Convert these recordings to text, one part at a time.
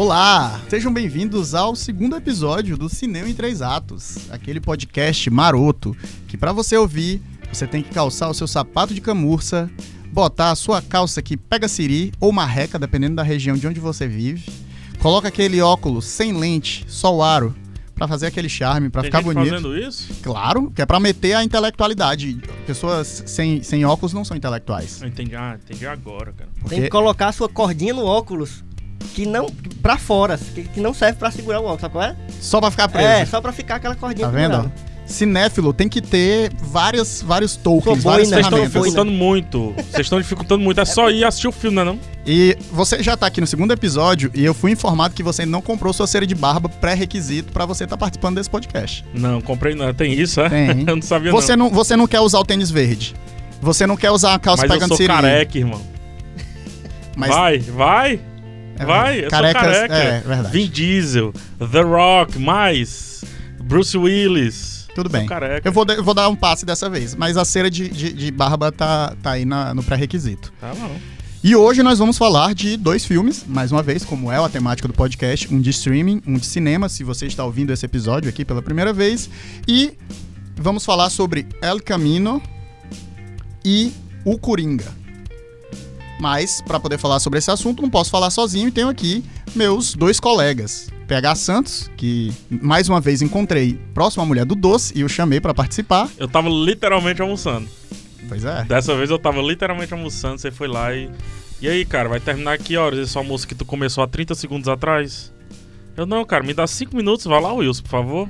Olá, sejam bem-vindos ao segundo episódio do Cinema em Três Atos, aquele podcast maroto que para você ouvir, você tem que calçar o seu sapato de camurça, botar a sua calça que pega siri ou marreca, dependendo da região de onde você vive, coloca aquele óculos sem lente, só o aro, para fazer aquele charme, para ficar gente bonito. fazendo isso? Claro, que é pra meter a intelectualidade. Pessoas sem, sem óculos não são intelectuais. Eu entendi, ah, entendi agora, cara. Porque Tem que colocar a sua cordinha no óculos que não pra fora, que, que não serve pra segurar o óculos, sabe qual é? só pra ficar preso. É, só pra ficar aquela cordinha Tá vendo? pendurada. Cinéfilo tem que ter várias, vários tokens, Sou várias Vocês estão dificultando muito. Vocês estão dificultando muito. É só ir assistir o filme, não é não? E você já tá aqui no segundo episódio e eu fui informado que você não comprou sua cera de barba pré-requisito pra você estar participando desse podcast. Não, comprei não. Tem isso, é? Tem. eu não sabia Você não. não, você não quer usar o tênis verde. Você não quer usar a calça Mas eu pegando sou siri. careca, irmão. Mas Vai, vai. É, vai, eu carecas, sou careca. É, verdade. Vin Diesel, The Rock, mais Bruce Willis. Tudo bem. Eu vou, eu vou dar um passe dessa vez, mas a cera de, de, de barba tá, tá aí na- no pré-requisito. Tá bom. E hoje nós vamos falar de dois filmes, mais uma vez, como é a temática do podcast, um de streaming, um de cinema, se você está ouvindo esse episódio aqui pela primeira vez, e vamos falar sobre El Camino e O Coringa. Mas, para poder falar sobre esse assunto, não posso falar sozinho e tenho aqui meus dois colegas. PH Santos, que mais uma vez encontrei próximo à mulher do doce e o chamei para participar. Eu tava literalmente almoçando. Pois é. Dessa vez eu tava literalmente almoçando, você foi lá e. E aí, cara, vai terminar que horas esse almoço que tu começou há 30 segundos atrás? Eu não, cara, me dá 5 minutos, vai lá, Wilson, por favor.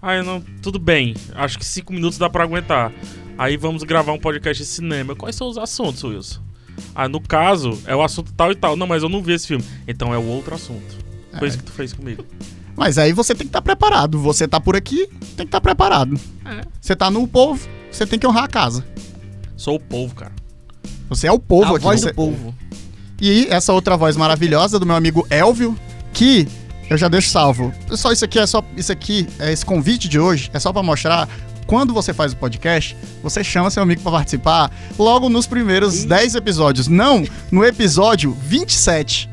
Aí eu não. Tudo bem, acho que 5 minutos dá pra aguentar. Aí vamos gravar um podcast de cinema. Quais são os assuntos, Wilson? Ah, no caso, é o assunto tal e tal. Não, mas eu não vi esse filme. Então é o outro assunto. Foi É. isso que tu fez comigo. Mas aí você tem que estar preparado. Você tá por aqui, tem que estar preparado. É. Você tá no povo, você tem que honrar a casa. Sou o povo, cara. Você é o povo A aqui. voz você- do povo. E essa outra voz maravilhosa do meu amigo Elvio, que eu já deixo salvo. Só isso aqui é só isso aqui, é esse convite de hoje é só pra mostrar quando você faz o podcast, você chama seu amigo pra participar logo nos primeiros 10 episódios, não no episódio 27.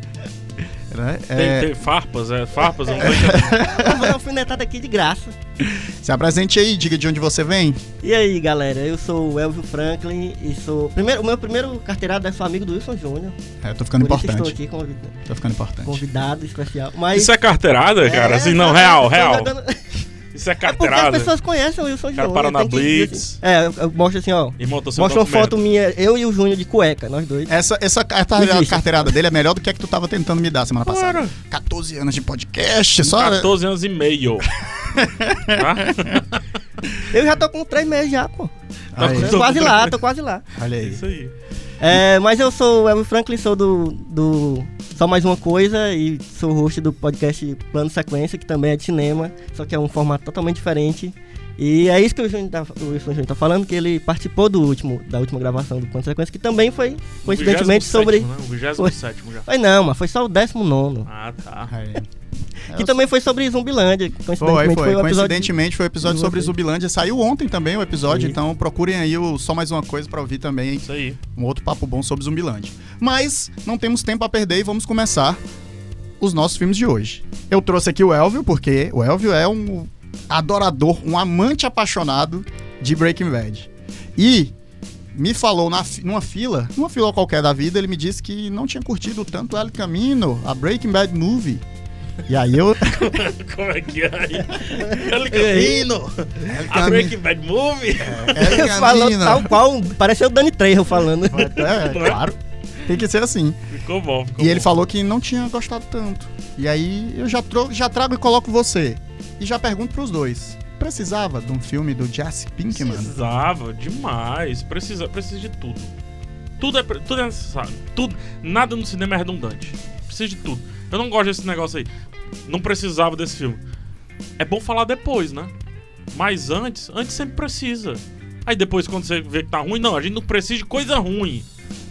Né? Tem, É, tem farpas, é farpas, não. Vamos fazer uma alfinetada aqui de graça. se apresente aí, diga de onde você vem. E aí, galera, eu sou o Elvio Franklin e sou. Primeiro, o meu primeiro carteirado é sou amigo do Wilson Júnior. É, eu tô ficando Por isso estou importante. aqui convid- Tô ficando importante. convidado especial. Mas. Isso é carteirada, cara? É, assim, não, real, real. jogando- Isso é É porque as carteirada. pessoas conhecem o Wilson cara Júnior. para na que Blitz. assim. É, eu, mostro assim, ó. E montou seu Mostra uma foto minha, eu e o Júnior de cueca, nós dois. Essa, essa carteirada, carteirada dele é melhor do que a que tu tava tentando me dar semana passada. Claro. 14 anos de podcast, só. 14 anos e meio. tá? Eu já tô com três meses já, pô. Tá Tô quase lá, tô quase lá. olha aí. Isso aí. É, mas eu sou o Elvio Franklin, sou do, do Só Mais Uma Coisa e sou host do podcast Plano Sequência, que também é de cinema, só que é um formato totalmente diferente. E é isso que o, Júnior tá, o Wilson Júnior tá falando, que ele participou do último, da última gravação do Plano Sequência, que também foi, coincidentemente, sobre... 27º, Né? O 27 já. Foi não, mas foi só o 19 Ah, tá. Que também foi sobre Zumbilândia. Foi, Coincidentemente foi. foi, o episódio... Coincidentemente foi o episódio sobre vocês. Zubilândia. Saiu ontem também o episódio, Sim. então procurem aí o Só Mais Uma Coisa pra ouvir também Isso aí. um outro papo bom sobre Zumbilândia. Mas não temos tempo a perder e vamos começar os nossos filmes de hoje. Eu trouxe aqui o Elvio, porque o Elvio é um adorador, um amante apaixonado de Breaking Bad. E me falou na, numa fila, numa fila qualquer da vida, ele me disse que não tinha curtido tanto El Camino, a Breaking Bad Movie. E aí eu. Como é que é aí? El Camino! El A Breaking Bad Movie! Falou Camino. tal qual, pareceu o Dani Trejo falando. É, claro. Tem que ser assim. Ficou bom, ficou E ele bom. falou que não tinha gostado tanto. E aí eu já, tro- já trago e coloco você. E já pergunto pros dois. Precisava de um filme do Jesse Pinkman? Precisava demais. Precisa, precisa de tudo. Tudo é, tudo é necessário. Tudo, nada no cinema é redundante. Precisa de tudo. Eu não gosto desse negócio aí. Não precisava desse filme. É bom falar depois, né? Mas antes, antes sempre precisa. Aí depois, quando você vê que tá ruim, não, a gente não precisa de coisa ruim.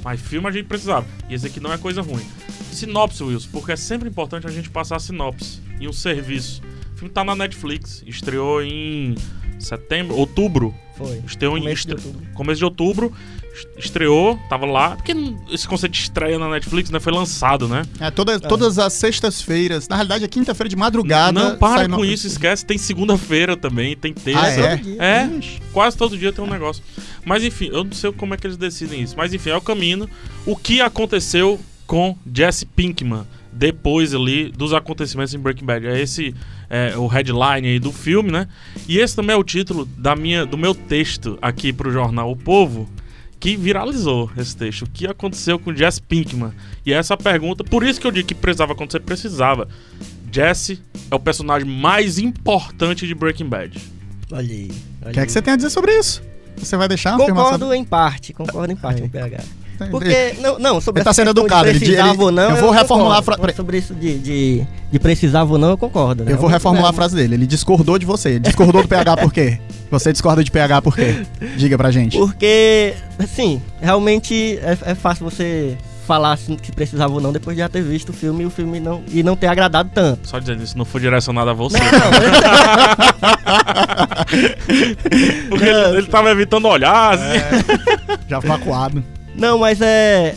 Mas filme a gente precisava. E esse aqui não é coisa ruim. Sinopse, Wilson, porque é sempre importante a gente passar a sinopse em um serviço. O filme tá na Netflix, estreou em setembro, outubro. Foi. Estreou em Começo de estre- outubro. começo de outubro. Estreou, tava lá. Porque esse conceito de estreia na Netflix, né? Foi lançado, né? É, toda, Todas as sextas-feiras. Na realidade, é quinta-feira de madrugada. Não, para sai com no- isso, esquece. Tem segunda-feira também, tem terça. Ah, é? Todo dia. É, Ixi. quase todo dia tem um negócio. Mas enfim, eu não sei como é que eles decidem isso. Mas enfim, é o caminho. O que aconteceu com Jesse Pinkman depois ali dos acontecimentos em Breaking Bad? É esse é, o headline aí do filme, né? E esse também é o título da minha, do meu texto aqui pro jornal O Povo. Que viralizou esse texto. O que aconteceu com Jesse Pinkman? E essa é a pergunta, por isso que eu digo que precisava acontecer, precisava. Jesse é o personagem mais importante de Breaking Bad. Olha aí. O que é que você tem a dizer sobre isso? Você vai deixar? Concordo em parte, concordo em parte com o PH. Ele- Porque, não, não, sobre Ele tá sendo educado, ele- precisava ele- ou não, eu vou reformular a concordo. fra- Sobre isso de, de, de precisava ou não, eu concordo. né? Eu vou reformular a É, frase dele. Ele discordou de você. Ele discordou do PH por quê? Você discorda de PH por quê? Diga pra gente. Porque, assim, realmente é, é fácil você falar assim, que precisava ou não depois de já ter visto o filme e o filme não, e não ter agradado tanto. Só dizendo isso, não foi direcionado a você. Não, Porque ele, ele tava evitando olhar, assim. Já vacuado. Não, mas é.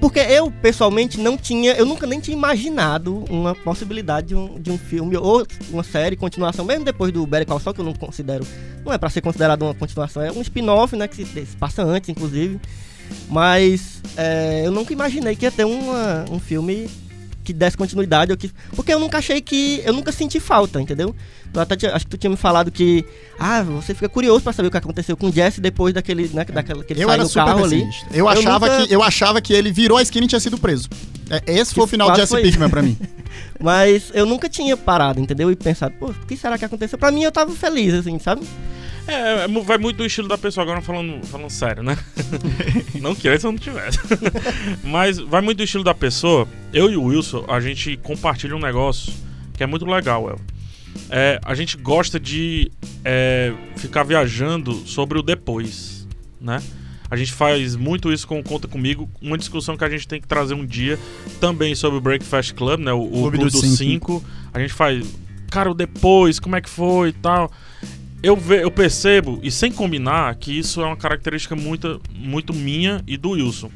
Porque eu, pessoalmente, não tinha. Eu nunca nem tinha imaginado uma possibilidade de um, de um filme ou uma série, continuação, mesmo depois do Better Call Saul, que eu não considero. Não é pra ser considerado uma continuação, é um spin-off, né? Que se, se passa antes, inclusive. Mas é, eu nunca imaginei que ia ter uma, um filme que desse continuidade. Ou que, porque eu nunca achei que. Eu nunca senti falta, entendeu? Tu até tinha- acho que tu tinha me falado que. Ah, você fica curioso pra saber o que aconteceu com o Jesse depois daquele. Né, daquela, que ele Eu sai era no super carro ali. pessimista. Eu, achava nunca- que, eu achava que ele virou a esquina e tinha sido preso. É, esse foi o final de quase Jesse Pinkman pra mim. Mas eu nunca tinha parado, entendeu? E pensado, pô, o que será que aconteceu? Pra mim eu tava feliz, assim, sabe? É, é, vai muito do estilo da pessoa, agora falando, falando sério, né? não queria se eu não tivesse. Mas vai muito do estilo da pessoa. Eu e o Wilson, a gente compartilha um negócio que é muito legal, El. É, a gente gosta de é, ficar viajando sobre o depois, né? A gente faz muito isso com Conta Comigo, uma discussão que a gente tem que trazer um dia também sobre o Breakfast Club, né? O, o Clube Clube dos dos Cinco. 5. A gente faz, cara, o depois, como é que foi e tal eu, ve, eu percebo, e sem combinar, que isso é uma característica muito, muito minha e do Wilson.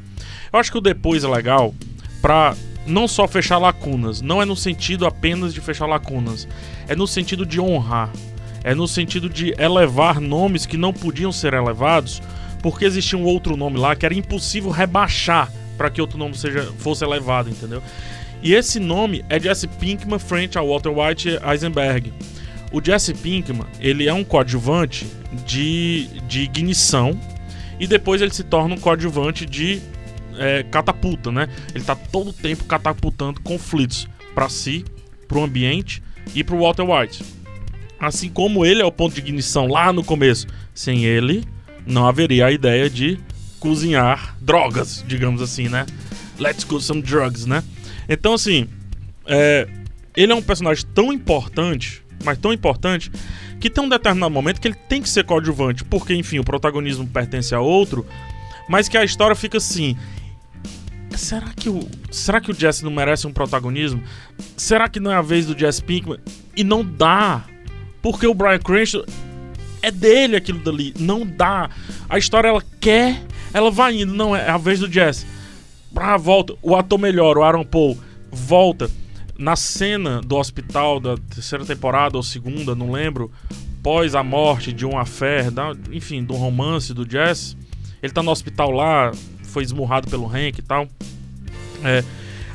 Eu acho que o depois é legal pra não só fechar lacunas, não é no sentido apenas de fechar lacunas, é no sentido de honrar, é no sentido de elevar nomes que não podiam ser elevados, porque existia um outro nome lá que era impossível rebaixar para que outro nome seja, fosse elevado, entendeu? E esse nome é Jesse Pinkman frente a Walter White Eisenberg. O Jesse Pinkman, ele é um coadjuvante de, de ignição e depois ele se torna um coadjuvante de é, catapulta, né? Ele tá todo tempo catapultando conflitos para si, pro ambiente e pro Walter White. Assim como ele é o ponto de ignição lá no começo, sem ele não haveria a ideia de cozinhar drogas, digamos assim, né? Let's go some drugs, né? Então assim, é, ele é um personagem tão importante mas tão importante que tem um determinado momento que ele tem que ser coadjuvante, porque enfim, o protagonismo pertence a outro, mas que a história fica assim. Será que o será que o Jesse não merece um protagonismo? Será que não é a vez do Jesse Pinkman? E não dá, porque o Brian Cranston é dele aquilo dali, não dá. A história ela quer, ela vai indo, não é a vez do Jesse. Ah, volta, o ator melhor, o Aaron Paul, volta na cena do hospital da terceira temporada ou segunda, não lembro, pós a morte de um affair, da, enfim, de um romance do Jess, ele tá no hospital lá, foi esmurrado pelo Hank e tal. É,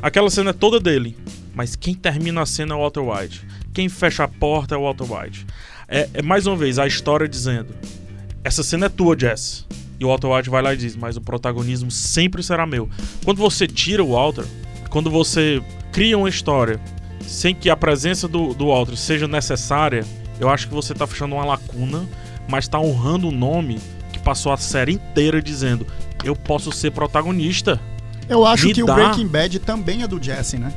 aquela cena é toda dele, mas quem termina a cena é o Walter White. Quem fecha a porta é o Walter White. É, é mais uma vez a história dizendo: essa cena é tua, Jess. E o Walter White vai lá e diz: mas o protagonismo sempre será meu. Quando você tira o Walter, quando você cria uma história sem que a presença do, do Walter seja necessária, eu acho que você tá fechando uma lacuna, mas tá honrando o nome que passou a série inteira dizendo: eu posso ser protagonista. Eu acho Me que dá. o Breaking Bad também é do Jesse, né?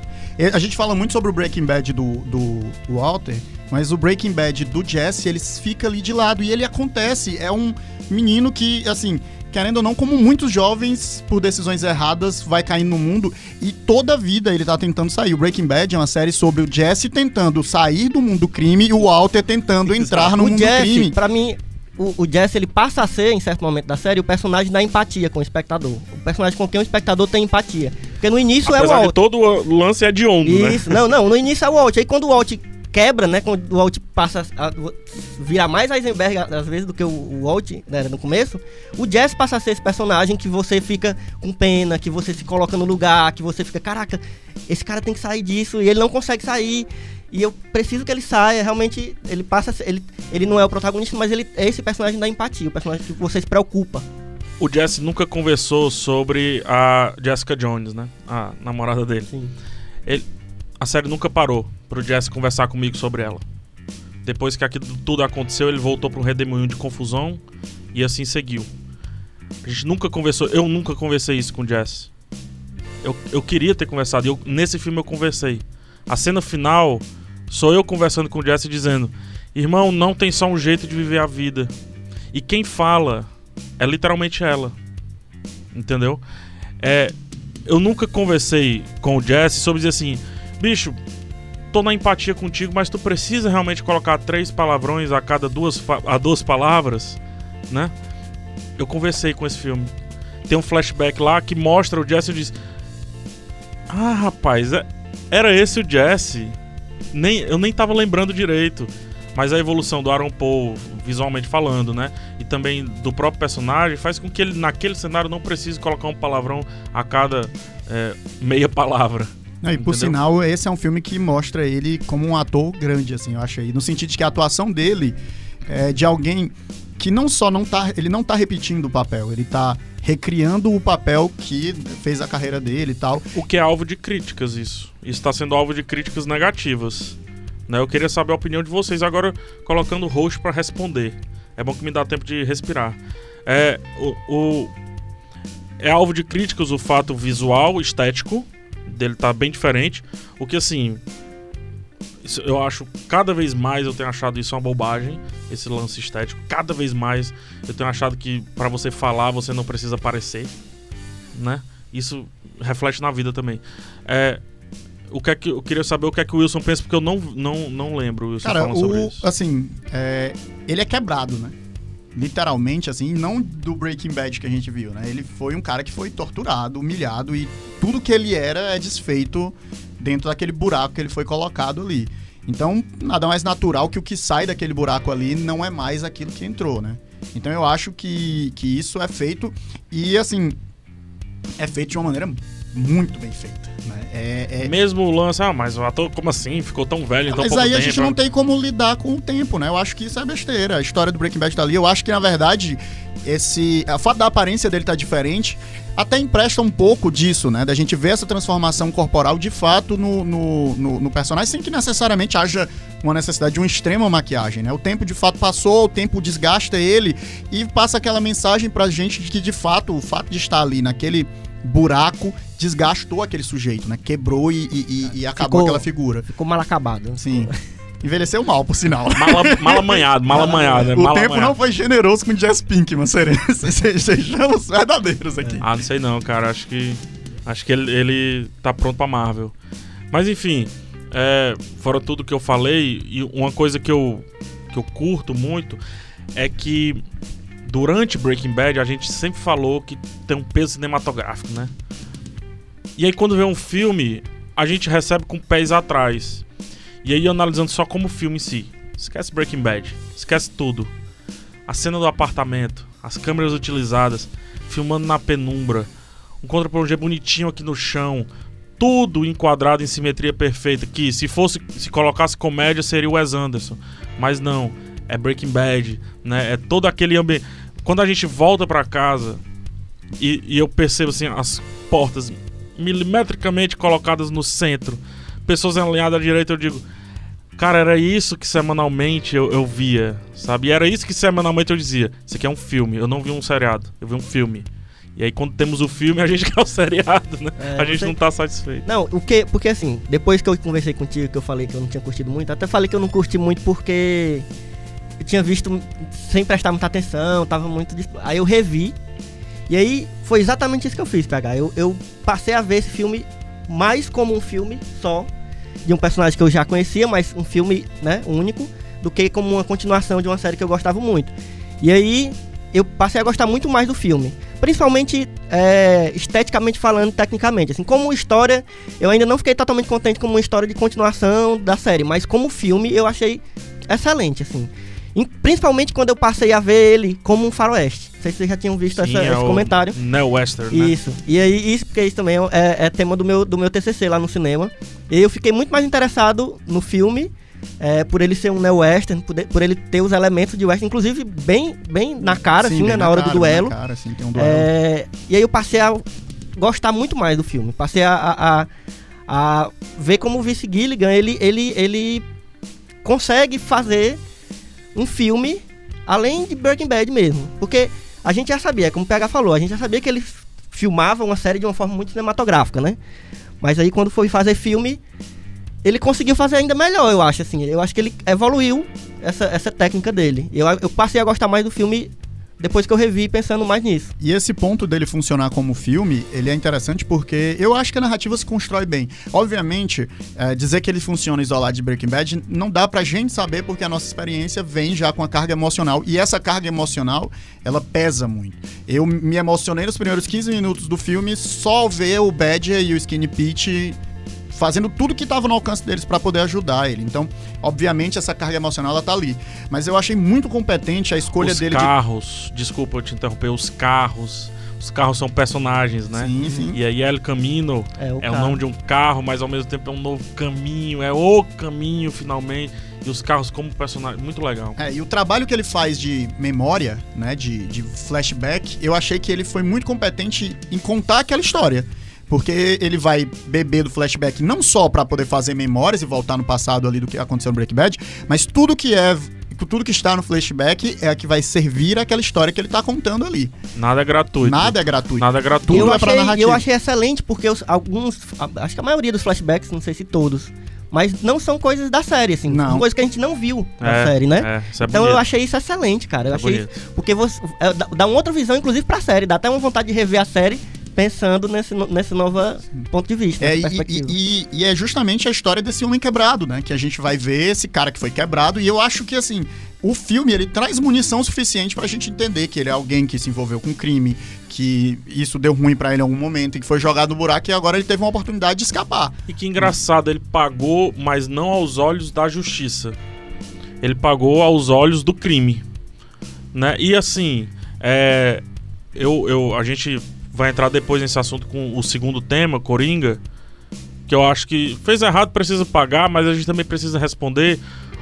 A gente fala muito sobre o Breaking Bad do, do Walter, mas o Breaking Bad do Jesse, ele fica ali de lado e ele acontece. É um menino que, assim, querendo ou não, como muitos jovens, por decisões erradas, vai caindo no mundo e toda a vida ele tá tentando sair. O Breaking Bad é uma série sobre o Jesse tentando sair do mundo do crime e o Walter tentando entrar no o mundo Jesse, do crime. pra mim, o, o Jesse ele passa a ser, em certo momento da série, o personagem da empatia com o espectador. O personagem com quem o espectador tem empatia. Porque no início Apesar é o Walt. todo o lance é de onda, né? Isso, não, não, no início é o Walt. Aí quando o Walt quebra, né? Quando o Walt passa a virar mais Heisenberg às vezes do que o, o Walt né, no começo, o Jesse passa a ser esse personagem que você fica com pena, que você se coloca no lugar, que você fica, caraca, esse cara tem que sair disso e ele não consegue sair. E eu preciso que ele saia, realmente ele passa ele, ele não é o protagonista, mas ele é esse personagem da empatia, o personagem que você se preocupa. O Jesse nunca conversou sobre a Jessica Jones, né? A namorada dele. Sim. Ele, a série nunca parou pro Jesse conversar comigo sobre ela. Depois que aquilo tudo aconteceu, ele voltou para um redemoinho de confusão e assim seguiu. A gente nunca conversou, eu nunca conversei isso com o Jesse. Eu, eu queria ter conversado, e eu, nesse filme eu conversei. A cena final sou eu conversando com o Jesse dizendo: Irmão, não tem só um jeito de viver a vida. E quem fala é literalmente ela. Entendeu? É, eu nunca conversei com o Jesse sobre dizer assim: bicho, tô na empatia contigo, mas tu precisa realmente colocar três palavrões a cada duas, a duas palavras, né? Eu conversei com esse filme. Tem um flashback lá que mostra o Jesse e diz: Ah, rapaz, é, era esse o Jesse. Nem, eu nem tava lembrando direito. Mas a evolução do Aaron Paul, visualmente falando, né? E também do próprio personagem, faz com que ele, naquele cenário, não precise colocar um palavrão a cada é, meia palavra. Não, e por Entendeu? sinal, esse é um filme que mostra ele como um ator grande, assim, eu acho aí. No sentido de que a atuação dele é de alguém que não só não tá. Ele não tá repetindo o papel, ele tá recriando o papel que fez a carreira dele e tal. O que é alvo de críticas, isso. Está sendo alvo de críticas negativas. Né? Eu queria saber a opinião de vocês agora, colocando o host para responder. É bom que me dá tempo de respirar. É, o, o- é alvo de críticas o fato visual, estético, dele tá bem diferente. O que assim. Isso eu acho cada vez mais eu tenho achado isso uma bobagem, esse lance estético. Cada vez mais eu tenho achado que para você falar você não precisa aparecer, né? Isso reflete na vida também. É, o que é que eu queria saber o que é que o Wilson pensa porque eu não não, não lembro o Wilson Cara, falando sobre o, isso. assim, é, ele é quebrado, né? Literalmente, assim, não do Breaking Bad que a gente viu, né? Ele foi um cara que foi torturado, humilhado e tudo que ele era é desfeito dentro daquele buraco que ele foi colocado ali. Então, nada mais natural que o que sai daquele buraco ali não é mais aquilo que entrou, né? Então eu acho que, que isso é feito e, assim, é feito de uma maneira muito bem feita, né? É, é, Mesmo o lance, ah, mas o ator, como assim? Ficou tão velho, então mas aí a gente não tem como lidar com o tempo, né? Eu acho que isso é besteira. A história do Breaking Bad tá ali. Eu acho que, na verdade, esse. A fato da aparência dele tá diferente até empresta um pouco disso, né? Da gente ver essa transformação corporal de fato no, no, no- no personagem, sem que necessariamente haja uma necessidade de uma extrema maquiagem, né? O tempo de fato passou, o tempo desgasta ele e passa aquela mensagem pra gente de que, de fato, o fato de estar ali naquele buraco desgastou aquele sujeito, né? Quebrou e, e- e- acabou Ficou- aquela figura. Ficou mal acabado. Sim. Envelheceu mal, por sinal. Mala, mala amanhado, mala amanhado, né? O Mala tempo amanhado. não foi generoso com o Pinkman, sereno. Se- Sejamos verdadeiros aqui. Ah, não sei não, cara. Acho que. Acho que ele, ele tá pronto pra Marvel. Mas enfim, é, fora tudo que eu falei, e uma coisa que eu, que eu curto muito é que durante Breaking Bad a gente sempre falou que tem um peso cinematográfico, né? E aí quando vê um filme, a gente recebe com pés atrás. E aí analisando só como filme em si. Esquece Breaking Bad, esquece tudo. A cena do apartamento, as câmeras utilizadas, filmando na penumbra, um contra-plongé bonitinho aqui no chão, tudo enquadrado em simetria perfeita. Que se fosse, se colocasse comédia seria o Wes Anderson, mas não, é Breaking Bad, né? É todo aquele ambiente. Quando a gente volta pra casa e, e eu percebo assim as portas milimetricamente colocadas no centro, pessoas alinhadas à direita, eu digo, cara, era isso que semanalmente eu, eu via, sabe? E era isso que semanalmente eu dizia, isso aqui é um filme, eu não vi um seriado, eu vi um filme. E aí quando temos o filme, a gente quer o seriado, né? É, a gente você- não tá satisfeito. Não, o que, porque assim, depois que eu conversei contigo, que eu falei que eu não tinha curtido muito, até falei que eu não curti muito porque eu tinha visto sem prestar muita atenção, tava muito. Aí eu revi, e aí foi exatamente isso que eu fiz, PH. Eu, eu passei a ver esse filme mais como um filme só, de um personagem que eu já conhecia, mas um filme, né, único, do que como uma continuação de uma série que eu gostava muito. E aí eu passei a gostar muito mais do filme. Principalmente é, esteticamente falando, tecnicamente. Assim, como história, eu ainda não fiquei totalmente contente com uma história de continuação da série, mas como filme eu achei excelente, assim. E principalmente quando eu passei a ver ele como um faroeste. Não sei se vocês já tinham visto Sim, essa- é esse comentário. Neo Western, né? Isso. E aí, isso, porque isso também é, é tema do meu, do meu TCC lá no cinema. E eu fiquei muito mais interessado no filme, é, por ele ser um neo-western, por, por ele ter os elementos de western, inclusive bem, bem na cara, Sim, assim, né, na hora cara, do duelo. Cara, assim, tem um duelo. É, e aí eu passei a gostar muito mais do filme. Passei a, a, a- a ver como o Vince Gilligan, ele, ele, ele consegue fazer um filme além de Breaking Bad mesmo. Porque a gente já sabia, como o PH falou, a gente já sabia que ele filmava uma série de uma forma muito cinematográfica, né? Mas aí quando foi fazer filme, ele conseguiu fazer ainda melhor, eu acho, assim. Eu acho que ele evoluiu essa, essa técnica dele. Eu, eu passei a gostar mais do filme depois que eu revi pensando mais nisso. E esse ponto dele funcionar como filme, ele é interessante porque eu acho que a narrativa se constrói bem. Obviamente, é, dizer que ele funciona isolado de Breaking Bad não dá pra gente saber porque a nossa experiência vem já com a carga emocional. E essa carga emocional, ela pesa muito. Eu me emocionei nos primeiros 15 minutos do filme só ver o Badger e o Skinny Pete fazendo tudo que estava no alcance deles para poder ajudar ele. Então, obviamente, essa carga emocional ela tá ali. Mas eu achei muito competente a escolha os dele de carros, desculpa eu te interromper, os carros. Os carros são personagens, né? Sim, sim. E aí El Camino É, o é o nome de um carro, mas ao mesmo tempo é um novo caminho, é o caminho finalmente. E os carros como personagem, muito legal. É, e o trabalho que ele faz de memória, né, de, de flashback, eu achei que ele foi muito competente em contar aquela história. Porque ele vai beber do flashback não só pra poder fazer memórias e voltar no passado ali do que aconteceu no Breaking Bad, mas tudo que é tudo que está no flashback é a que vai servir aquela história que ele tá contando ali. Nada é gratuito. Nada é gratuito. Nada é gratuito. Eu, é achei, eu achei excelente porque os- alguns, acho que a maioria dos flashbacks, não sei se todos, mas não são coisas da série, assim. Não. São coisas que a gente não viu na É, série, né? É, isso é Então bonito. eu achei isso excelente, cara. Eu É achei bonito. porque você é, dá, dá uma outra visão, inclusive, pra série. Dá até uma vontade de rever a série pensando nesse, nesse novo ponto de vista, É, e, e- e é justamente a história desse homem quebrado, né? Que a gente vai ver esse cara que foi quebrado. E eu acho que, assim, o filme, ele traz munição suficiente pra gente entender que ele é alguém que se envolveu com crime, que isso deu ruim pra ele em algum momento, e que foi jogado no buraco e agora ele teve uma oportunidade de escapar. E que engraçado, ele pagou, mas não aos olhos da justiça. Ele pagou aos olhos do crime. Né? E assim, é, eu, eu, a gente vai entrar depois nesse assunto com o segundo tema, Coringa, que eu acho que fez errado, precisa pagar, mas a gente também precisa responder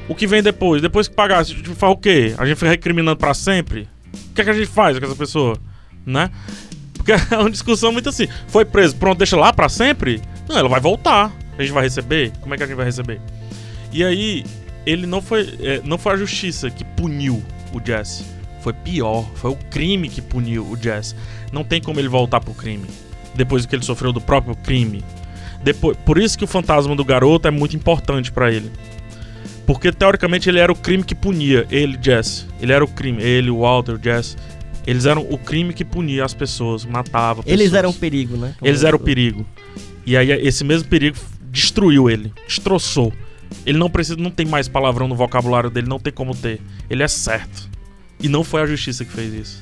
o que vem depois. Depois que pagar, a gente faz o quê? A gente fica recriminando pra sempre? O que, é que a gente faz com essa pessoa? Né? Porque é uma discussão muito assim. Foi preso, pronto, deixa lá pra sempre? Não, ela vai voltar. A gente vai receber? Como é que a gente vai receber? E aí, ele não foi, é, não foi a justiça que puniu o Jesse. Foi pior, foi o crime que puniu o Jesse. Não tem como ele voltar pro crime. Depois do que ele sofreu do próprio crime. Depois, por isso que o fantasma do garoto é muito importante pra ele. Porque teoricamente ele era o crime que punia ele, Jesse. Ele era o crime, ele, o Walter, o Jesse. Eles eram o crime que punia as pessoas, matava pessoas. Eles eram um perigo, né? Eles eram o perigo. E aí esse mesmo perigo destruiu ele, destroçou. Ele não precisa, não tem mais palavrão no vocabulário dele, não tem como ter. Ele é certo. E não foi a justiça que fez isso.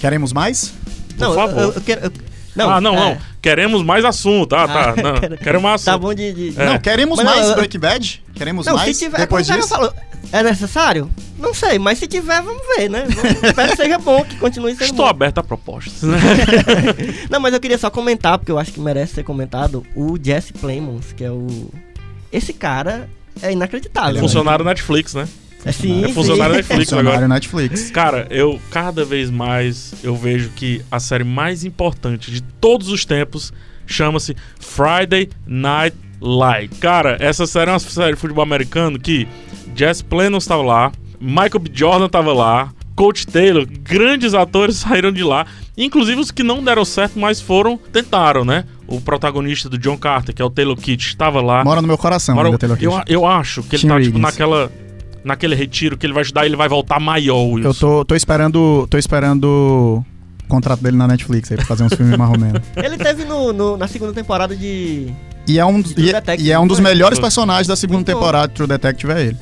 Queremos mais? Por Não, favor. eu, eu, quero. eu- não, ah, não, é, não. Queremos mais assunto. Ah, tá. Ah, Não, quero- queremos mais Tá assunto. bom de. de- É. Não, queremos Mas mais eu- Breaking Bad? Queremos Não, mais se tiver. depois disso? falou, é necessário? Não sei, mas se tiver, vamos ver, né? Espero que seja bom, que continue sendo Estou bom. aberto a propostas. né? Não, mas eu queria só comentar, porque eu acho que merece ser comentado, o Jesse Plemons, que é o. Esse cara é inacreditável. né? Funcionário Netflix, né? É, sim, É funcionário sim. Netflix Funcionário agora. Netflix. Cara, eu cada vez mais eu vejo que a série mais importante de todos os tempos chama-se Friday Night Light. Cara, essa série é uma série de futebol americano que Jess Plemons estava lá, Michael B. Jordan estava lá, Coach Taylor, grandes atores saíram de lá, inclusive os que não deram certo, mas foram, tentaram, né? O protagonista do John Carter, que é o Taylor Kitsch, estava lá. Mora no meu coração, Agora, ainda, Taylor eu, Kitsch. eu acho que ele Tim tá, tipo, Riggins. naquela. Naquele retiro que ele vai ajudar, ele vai voltar maior. Wilson. Eu tô, tô esperando. tô esperando o contrato dele na Netflix aí pra fazer uns filmes mais ou menos. Ele teve no, no- na segunda temporada de. E é um, e, Detective, e é um dos foi? melhores personagens da segunda temporada de True Detective é ele.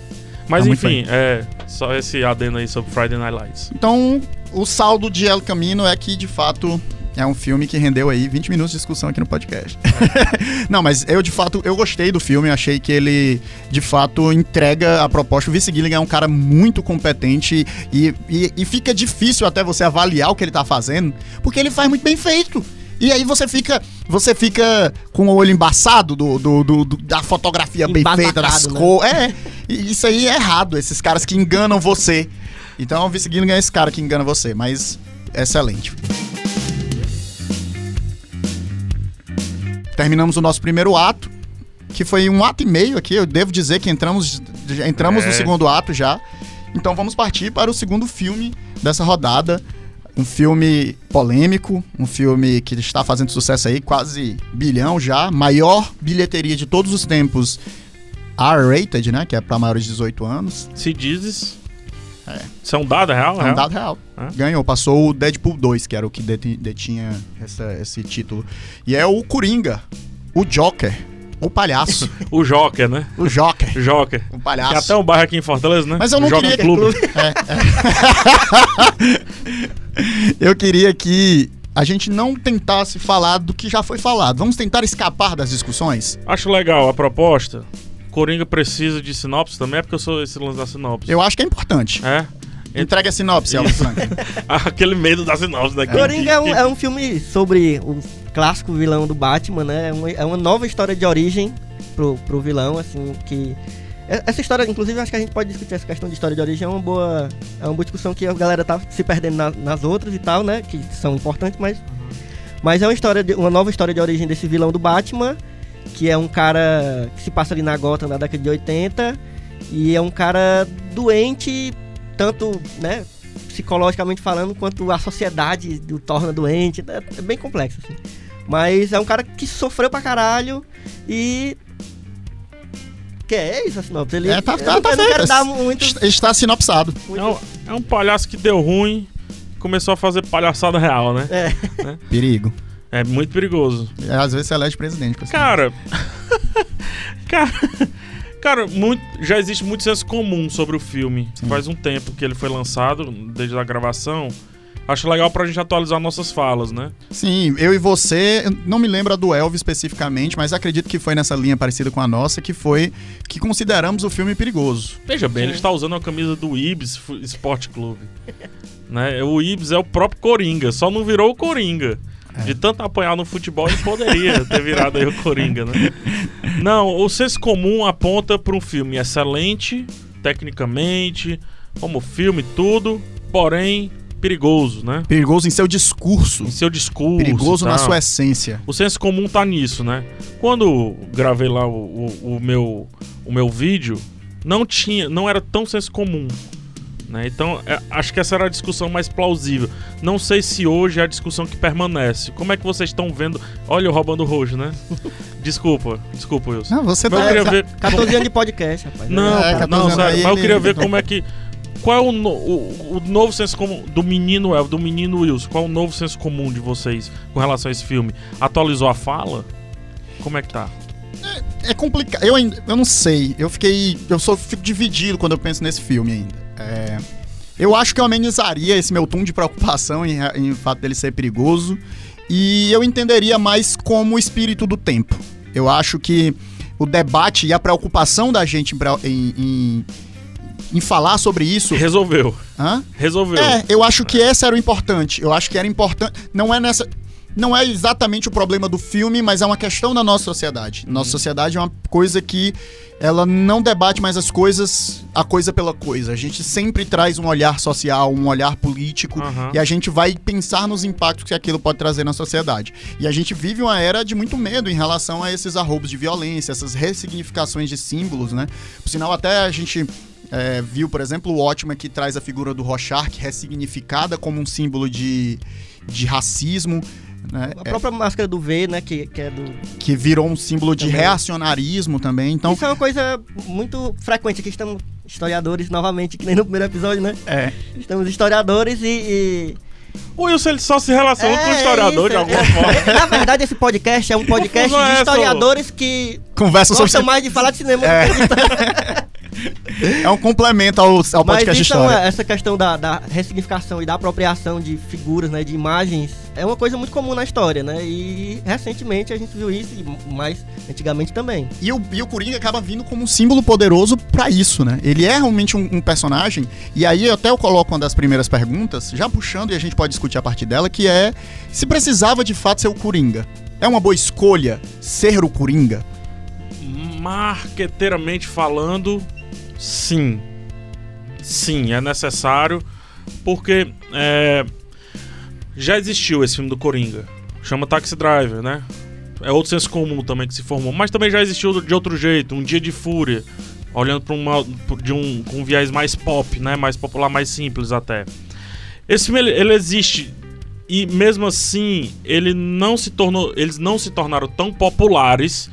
Mas Tá enfim, é, Só esse adendo aí sobre Friday Night Lights. Então, o saldo de El Camino é que, de fato, é um filme que rendeu aí 20 minutos de discussão aqui no podcast. Não, mas eu, de fato, eu gostei do filme. Achei que ele, de fato, entrega a proposta. O Vince Gilligan é um cara muito competente e, e, e fica difícil até você avaliar o que ele tá fazendo, porque ele faz muito bem feito. E aí você fica, você fica com o olho embaçado do, do, do- do- da fotografia bem feita, das né? cores. É, isso aí é errado, esses caras que enganam você. Então o Vince Gilligan é esse cara que engana você, mas excelente. Terminamos o nosso primeiro ato, que foi um ato e meio aqui. Eu devo dizer que entramos, entramos no É. segundo ato já. Então vamos partir para o segundo filme dessa rodada. Um filme polêmico, um filme que está fazendo sucesso aí, quase bilhão já. Maior bilheteria de todos os tempos. R-rated, né? Que é para maiores de 18 anos. Se dizes. É. Isso é um dado real? É um real? dado real. É. Ganhou, passou o Deadpool 2, que era o que deti- detinha essa- esse título. E é o Coringa, o Joker, o palhaço, O Joker, né? o Joker, Joker. o Tem palhaço. até um bairro aqui em Fortaleza, né? Mas eu não Joker queria- Clube. Eu queria que a gente não tentasse falar do que já foi falado. Vamos tentar escapar das discussões? Acho legal a proposta. Coringa precisa de sinopse também, é porque eu sou esse lance da sinopse. Eu acho que é importante. É? Entregue a sinopse, Elvis Franklin. Aquele medo da sinopse, né? Coringa é um, é um filme sobre o clássico vilão do Batman, né? É uma, é uma nova história de origem pro, pro vilão, assim, que... Essa história, inclusive, acho que a gente pode discutir essa questão de história de origem, é uma boa, é uma boa discussão que a galera tá se perdendo na- nas outras e tal, né? Que são importantes, mas... Mas é uma história, de- uma nova história de origem desse vilão do Batman, que é um cara que se passa ali na Gotham na década de 80, e é um cara doente, tanto, né, psicologicamente falando, quanto a sociedade o torna doente. É, é bem complexo, assim. Mas é um cara que sofreu pra caralho e. Que é isso a sinopse? Ele, É, tá- tá- não, tá eu não quero dar muito. Est- Está sinopsado. É um, é um palhaço que deu ruim começou a fazer palhaçada real, né? É, Perigo. É muito perigoso. É, às vezes você elege presidente. Cara. cara. Cara, muito, já existe muito senso comum sobre o filme. Faz um tempo que ele foi lançado, desde a gravação. Acho legal pra gente atualizar nossas falas, né? Sim, eu e você, não me lembro a do Elvis especificamente, mas acredito que foi nessa linha parecida com a nossa, que foi que consideramos o filme perigoso. Veja bem, ele está usando a camisa do Ibis Sport Clube. né? O Ibis é o próprio Coringa, só não virou o Coringa. De tanto apanhar no futebol, ele poderia ter virado aí o Coringa, né? Não, o senso comum aponta para um filme excelente, tecnicamente, como filme, tudo, porém perigoso, né? Perigoso em seu discurso. Em seu discurso. Perigoso na tal. sua essência. O senso comum tá nisso, né? Quando gravei lá o, o, o meu, o meu vídeo, não tinha, não era tão senso comum. Né? Então, é, acho que essa era a discussão mais plausível. Não sei se hoje é a discussão que permanece. Como é que vocês estão vendo? Olha o roubando roxo, né? Desculpa, desculpa, Wilson. Não, você Mas eu tá. queria ver. 14 anos de podcast, rapaz. Não, É, pô, 14 não, sério, mas eu queria ver como é que. Qual é o, no- o, o novo senso comum do menino El, do menino Wilson? Qual é o novo senso comum de vocês com relação a esse filme? Atualizou a fala? Como é que tá? É complicado. Eu ainda. Eu não sei. Eu fiquei. Eu só fico dividido quando eu penso nesse filme ainda. É, eu acho que eu amenizaria esse meu tom de preocupação em, em fato dele ser perigoso. E eu entenderia mais como o espírito do tempo. Eu acho que o debate e a preocupação da gente em, em- em falar sobre isso. Resolveu. Hã? Resolveu. É, eu acho que esse era o importante. Eu acho que era importante. Não é nessa. Não é exatamente o problema do filme, mas é uma questão da nossa sociedade. Nossa sociedade é uma coisa que ela não debate mais as coisas, a coisa pela coisa. A gente sempre traz um olhar social, um olhar político, Aham. e a gente vai pensar nos impactos que aquilo pode trazer na sociedade. E a gente vive uma era de muito medo em relação a esses arroubos de violência, essas ressignificações de símbolos, né? Por sinal, até a gente é, viu, por exemplo, o Watchmen que traz a figura do Rorschach ressignificada como um símbolo de, de racismo, né? A própria máscara do V, né? Que, que é do. É, que virou um símbolo de Também. reacionarismo também. Então, Isso é uma coisa muito frequente. Aqui estamos historiadores novamente, que nem no primeiro episódio, né? é, Estamos historiadores e. e- O Wilson ele só se relaciona com o É, historiador isso, de alguma é. forma. Na verdade, esse podcast é um podcast é de historiadores que conversa sobre gostam mais de falar de cinema É. É um complemento ao, ao Mas podcast então, História. essa questão da, da ressignificação e da apropriação de figuras, né, de imagens, é uma coisa muito comum na história, né? E recentemente a gente viu isso, e mais antigamente também. E o, e o Coringa acaba vindo como um símbolo poderoso pra isso, né? Ele é realmente um, um personagem, e aí até eu coloco uma das primeiras perguntas, já puxando, e a gente pode discutir a partir dela, que é se precisava de fato ser o Coringa. É uma boa escolha ser o Coringa? Marqueteiramente falando, sim. Sim, é necessário, porque é, já existiu esse filme do Coringa. Chama Taxi Driver, né? É outro senso comum também que se formou. Mas também já existiu de outro jeito, Um Dia de Fúria. Olhando para uma de um com um viés mais pop, né? Mais popular, mais simples até. Esse filme ele, ele existe e mesmo assim ele não se tornou, eles não se tornaram tão populares.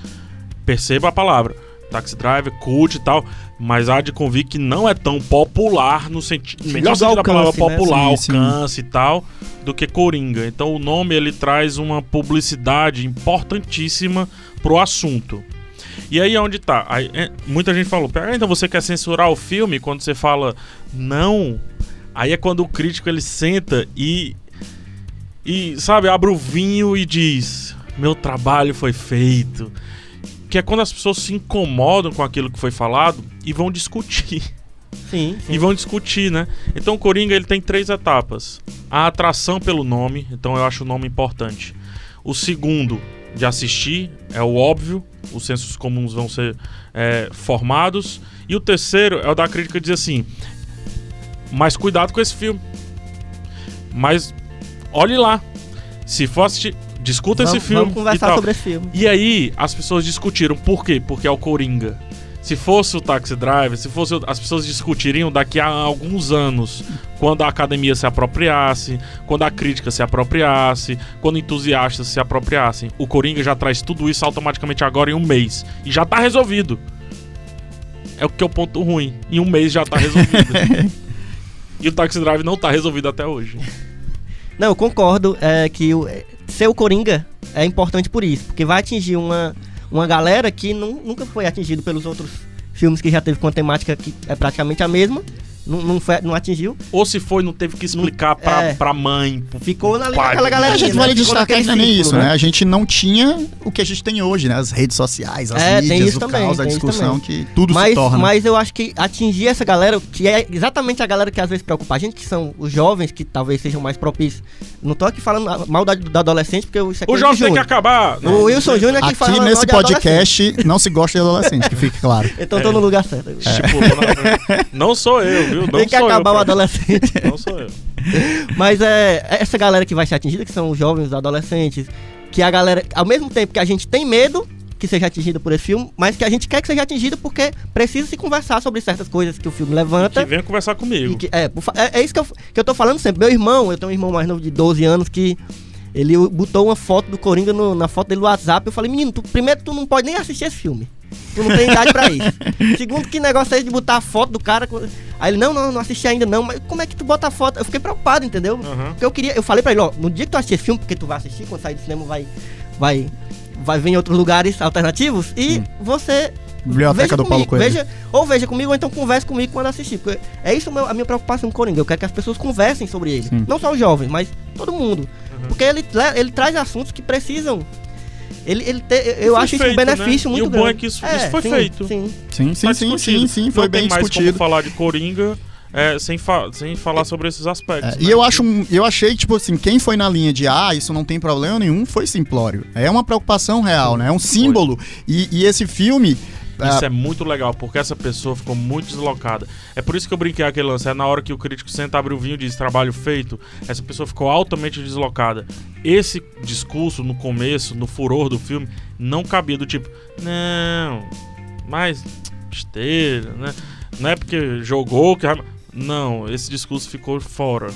Perceba a palavra. Taxi Driver, cult e tal, mas há de convir que não é tão popular no sentido, melhor Digo sentido da palavra né? popular, Sim, sim. alcance e tal, do que Coringa. Então o nome ele traz uma publicidade importantíssima pro assunto. E aí é onde tá. Aí, é, muita gente falou, "Ah, então você quer censurar o filme quando você fala não. Aí é quando o crítico ele senta e e sabe, abre o vinho e diz: "Meu trabalho foi feito". Que é quando as pessoas se incomodam com aquilo que foi falado e vão discutir. Sim, sim. E vão discutir, né? Então o Coringa ele tem três etapas. A atração pelo nome, então eu acho o nome importante. O segundo, de assistir, é o óbvio, os sensos comuns vão ser é, formados. E o terceiro é o da crítica dizer assim: mas cuidado com esse filme. Mas olhe lá. Se for assistir, discuta vamos, esse filme. Vamos e conversar sobre esse filme. E aí, as pessoas discutiram. Por quê? Porque é o Coringa. Se fosse o Taxi Driver, se fosse. o- As pessoas discutiriam daqui a alguns anos. Quando a academia se apropriasse, quando a crítica se apropriasse, quando entusiastas se apropriassem. O Coringa já traz tudo isso automaticamente agora em um mês. E já tá resolvido. É o que é o ponto ruim. Em um mês já tá resolvido. e o Taxi Driver não tá resolvido até hoje. Não, eu concordo é, que o, ser o Coringa é importante por isso, porque vai atingir uma, uma galera que nu- nunca foi atingido pelos outros filmes que já teve com a temática que é praticamente a mesma, não, não, foi, não atingiu. Ou se foi, não teve que explicar pra, é. pra mãe. pro- Ficou na, pai, naquela né? galera. a gente né? vale destacar que naquele não é nem círculo, isso, né? A gente não tinha o que a gente tem hoje, né? As redes sociais, as É, tem mídias, isso o também, caos, a tem isso discussão, que tudo se Mas, torna. mas eu acho que atingir essa galera, que é exatamente a galera que às vezes preocupa a gente, que são os jovens, que talvez sejam mais propícios. Não tô aqui falando mal da, da adolescente, porque isso aqui O é jovem tem que acabar. O Wilson Júnior aqui, Aqui fala nesse podcast não se gosta de adolescente, que fique claro. Então tô no lugar certo. Tipo, não sou eu, viu? Não Tem que acabar eu, o adolescente. Não sou eu. Mas é essa galera que vai ser atingida, que são os jovens, os adolescentes, que a galera, ao mesmo tempo que a gente tem medo que seja atingida por esse filme, mas que a gente quer que seja atingida porque precisa se conversar sobre certas coisas que o filme levanta. Que venha conversar comigo. E que- é, é, é isso que eu, que eu tô falando sempre. Meu irmão, eu tenho um irmão mais novo de 12 anos que ele botou uma foto do Coringa no- na foto dele no WhatsApp. Eu falei, menino, tu- primeiro tu não pode nem assistir esse filme. Tu não tem idade pra isso. Segundo, que negócio é esse de botar a foto do cara? Aí ele, não, não, não assisti ainda não. Mas como é que tu bota a foto? Eu fiquei preocupado, entendeu? Aham. Porque eu queria, eu falei pra ele, ó, no dia que tu assistir esse filme, porque tu vai assistir, quando sair do cinema vai, vai, vai vir em outros lugares alternativos, e você Biblioteca veja do Paulo comigo, Coelho. veja, ou veja comigo, ou então converse comigo quando assistir. Porque é isso a minha preocupação com o Coringa. Eu quero que as pessoas conversem sobre ele. Sim. Não só os jovens, mas todo mundo. Uhum. Porque ele, le- ele traz assuntos que precisam. Ele, ele te- eu foi acho isso um feito, benefício né? E muito o grande. bom é que isso- isso foi sim, feito. Sim. Sim, sim, Tá sim, discutido. sim, sim, foi não bem tem mais discutido. como falar de Coringa é, sem, fa- sem falar sobre esses aspectos. É, né? e eu acho, eu achei, tipo assim, quem foi na linha de ah, isso não tem problema nenhum, foi simplório. É uma preocupação real, né? É um símbolo. E, e esse filme. Isso ah, é muito legal, porque essa pessoa ficou muito deslocada. É por isso que eu brinquei aquele lance. É na hora que o crítico senta, abre o vinho e diz trabalho feito, essa pessoa ficou altamente deslocada. Esse discurso, no começo, no furor do filme, não cabia do tipo, não, mas besteira, né? Não é porque jogou que. Não, esse discurso ficou fora.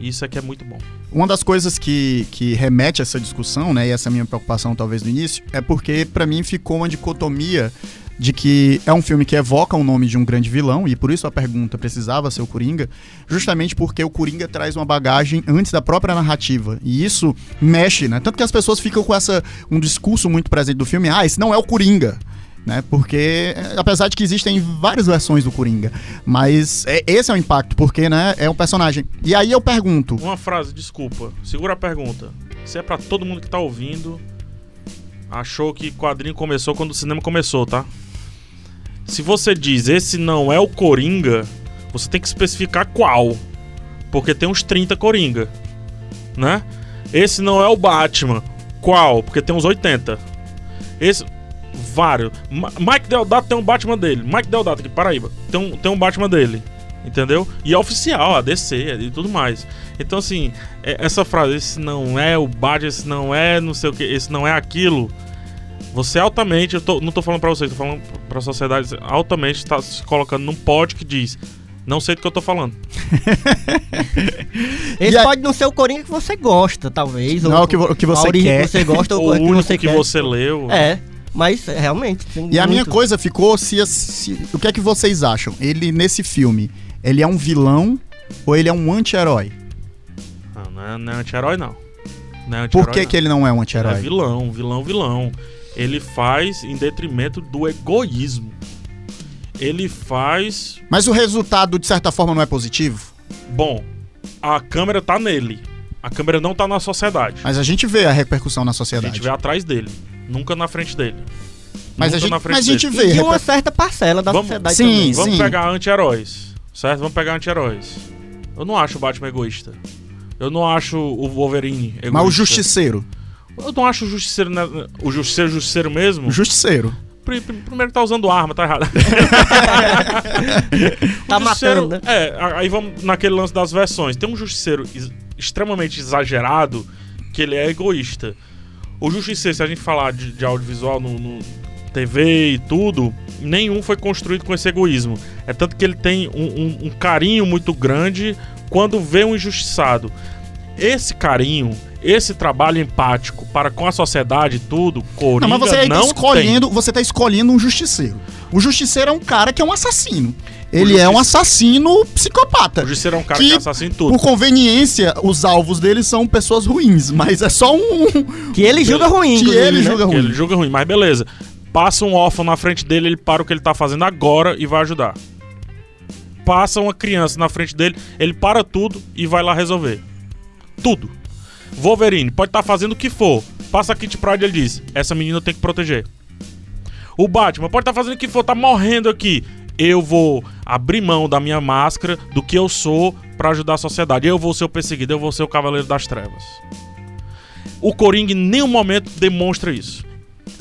Isso aqui é muito bom. Uma das coisas que, que remete a essa discussão, né, e essa minha preocupação talvez no início, é porque pra mim ficou uma dicotomia de que é um filme que evoca o nome de um grande vilão, e por isso a pergunta precisava ser o Coringa, justamente porque o Coringa traz uma bagagem antes da própria narrativa, e isso mexe, né? Tanto que as pessoas ficam com essa um discurso muito presente do filme, ah, esse não é o Coringa. né? Porque, é, apesar de que existem várias versões do Coringa, mas é- esse é o impacto, porque, né, é um personagem. E aí eu pergunto, Uma frase, desculpa. Segura a pergunta. Se é pra todo mundo que tá ouvindo, achou que quadrinho começou quando o cinema começou, tá? Se você diz esse não é o Coringa, você tem que especificar qual. Porque tem uns 30 Coringa, né? Esse não é o Batman. Qual? Porque tem uns 80. Esse vários. Ma- Mike Deodato tem um Batman dele. Mike Deodato aqui, Paraíba, tem um, tem um Batman dele. Entendeu? E é oficial, a DC e tudo mais. Então, assim, é- essa frase, esse não é o Batman, esse não é não sei o que, esse não é aquilo. Você altamente, eu tô- não tô falando pra vocês, tô falando pra sociedade, altamente tá se colocando num pódio que diz: Não sei do que eu tô falando. Esse E a- pode não ser o Coringa que você gosta, talvez. Não é o que o que você quer. que você gosta ou o o que único você que quer. você leu. É, mas é, realmente. E a minha muito. coisa ficou se, se- o que é que vocês acham? Ele nesse filme, ele é um vilão ou ele é um anti-herói? Não, não é, é anti-herói, não. Não é Por anti-herói, que, não. que ele não é um É anti-herói? vilão, vilão, vilão. Ele faz em detrimento do egoísmo. Ele faz. Mas o resultado, de certa forma, não é positivo? Bom, a câmera tá nele. A câmera não tá na sociedade. Mas a gente vê a repercussão na A sociedade. gente vê atrás dele. Nunca na frente dele. Mas a Nunca gente, na frente mas a gente dele. vê. E de uma certa parcela da Vamos- sociedade Sim, também. Vamos sim. pegar anti-heróis. Certo? Vamos pegar anti-heróis. Eu não acho o Batman egoísta. Eu não acho o Wolverine egoísta. Mas o justiceiro. Eu não acho o justiceiro. né, O justiceiro, justiceiro mesmo. O justiceiro. Pri- pri- Primeiro que tá usando arma, tá errado. Tá O justiceiro- matando, né? É, a- aí vamos naquele lance das versões. Tem um justiceiro ex- extremamente exagerado que ele é egoísta. O justiceiro, se a gente falar de, de audiovisual no, no TV e tudo, nenhum foi construído com esse egoísmo. É tanto que ele tem um, um- um carinho muito grande quando vê um injustiçado. Esse carinho, esse trabalho empático para com a sociedade e tudo, Coringa Não, mas você aí tá não escolhendo, você tá escolhendo um justiceiro. O justiceiro é um cara que é um assassino. Ele é um assassino psicopata. tem. O justiceiro é um cara Que- que, assassina tudo. Por conveniência, os alvos dele são pessoas ruins, mas é só um. Que ele julga ruim, Que ele né? julga Que ruim. ele julga ruim, mas beleza. Passa um órfão na frente dele, ele para o que ele tá fazendo agora e vai ajudar. Passa uma criança na frente dele, ele para tudo e vai lá resolver. Tudo. Wolverine pode estar fazendo o que for. Passa a Kit Pride ele diz: Essa menina eu tenho que proteger. O Batman pode estar fazendo o que for, tá morrendo aqui. Eu vou abrir mão da minha máscara, do que eu sou, pra ajudar a sociedade. Eu vou ser o perseguido, eu vou ser o Cavaleiro das Trevas. O Coringa em nenhum momento demonstra isso.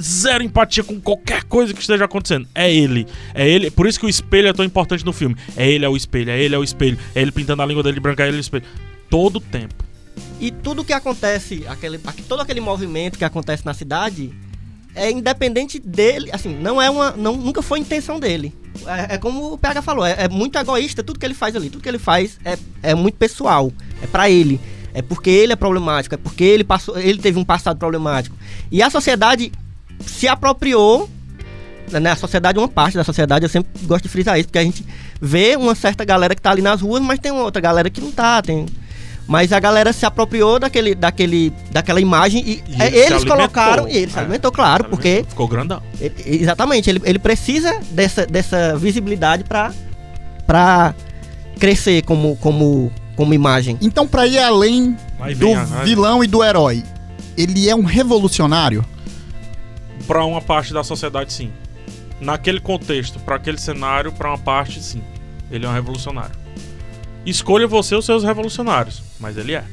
Zero empatia com qualquer coisa que esteja acontecendo. É ele. É ele. Por isso que o espelho é tão importante no filme. É ele é o espelho, é ele é o espelho. É ele pintando a língua dele de branca, é ele é o espelho. Todo tempo. E tudo que acontece, aquele, aqu- todo aquele movimento que acontece na cidade, é independente dele, assim, não é uma, não, nunca foi intenção dele. É, é como o PH falou, é, é muito egoísta tudo que ele faz ali, tudo que ele faz é, é muito pessoal, é pra ele, é porque ele é problemático, é porque ele passou, ele teve um passado problemático. E a sociedade se apropriou né, a sociedade, uma parte da sociedade, eu sempre gosto de frisar isso, porque a gente vê uma certa galera que tá ali nas ruas, mas tem outra galera que não tá, tem... Mas a galera se apropriou daquele, daquele, daquela imagem e, E é, ele eles colocaram, e ele se É, alimentou, claro, se porque alimentou. Ficou grandão. ele- exatamente, ele, ele precisa dessa, dessa visibilidade pra, pra crescer como, como, como imagem. Então, pra ir além do a- vilão e do herói, ele é um revolucionário? Pra uma parte da sociedade, sim. Naquele contexto, pra aquele cenário, pra uma parte, sim. Ele é um revolucionário. Escolha você os seus revolucionários, mas ele é.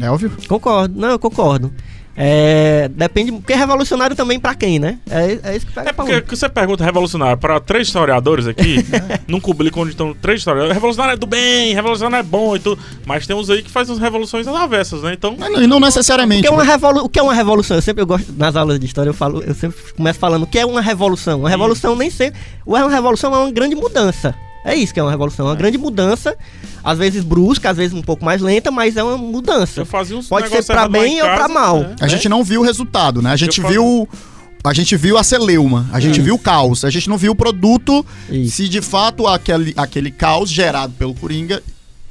É óbvio? Concordo, não, eu concordo. É, depende, porque é revolucionário também pra quem, né? É, é isso que pega É porque que você pergunta revolucionário para três historiadores aqui, num público onde estão três historiadores, revolucionário é do bem, revolucionário é bom e tudo, mas tem uns aí que fazem as revoluções às avessas, né? Então, Mas não- E não O necessariamente. que, é uma revolu o que é uma revolução? Eu sempre eu gosto, nas aulas de história, eu falo, eu sempre começo falando o que é uma revolução. Uma revolução nem sempre. Uma revolução é uma grande mudança. É isso que é uma revolução. Uma grande mudança, às vezes brusca, às vezes um pouco mais lenta, mas é uma mudança. eu fazia uns Pode ser lá bem em ou pra casa, mal. né? A gente não viu o resultado, né? A gente Eu falo- viu. A gente viu a celeuma, a gente É. viu o caos, a gente não viu o produto, Isso. se de fato aquele, aquele caos gerado pelo Coringa.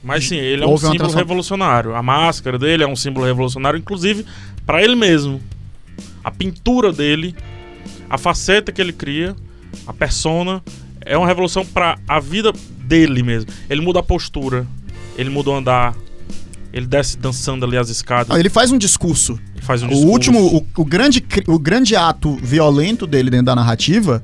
Mas sim, ele é um símbolo revolucionário. A máscara dele é um símbolo revolucionário, inclusive para ele mesmo. A pintura dele, a faceta que ele cria, a persona, é uma revolução pra a vida dele mesmo. Ele muda a postura, ele muda o andar, ele desce dançando ali as escadas, Ah, Ele faz um discurso. faz um O discurso. último, o, o grande, o grande ato violento dele dentro da narrativa,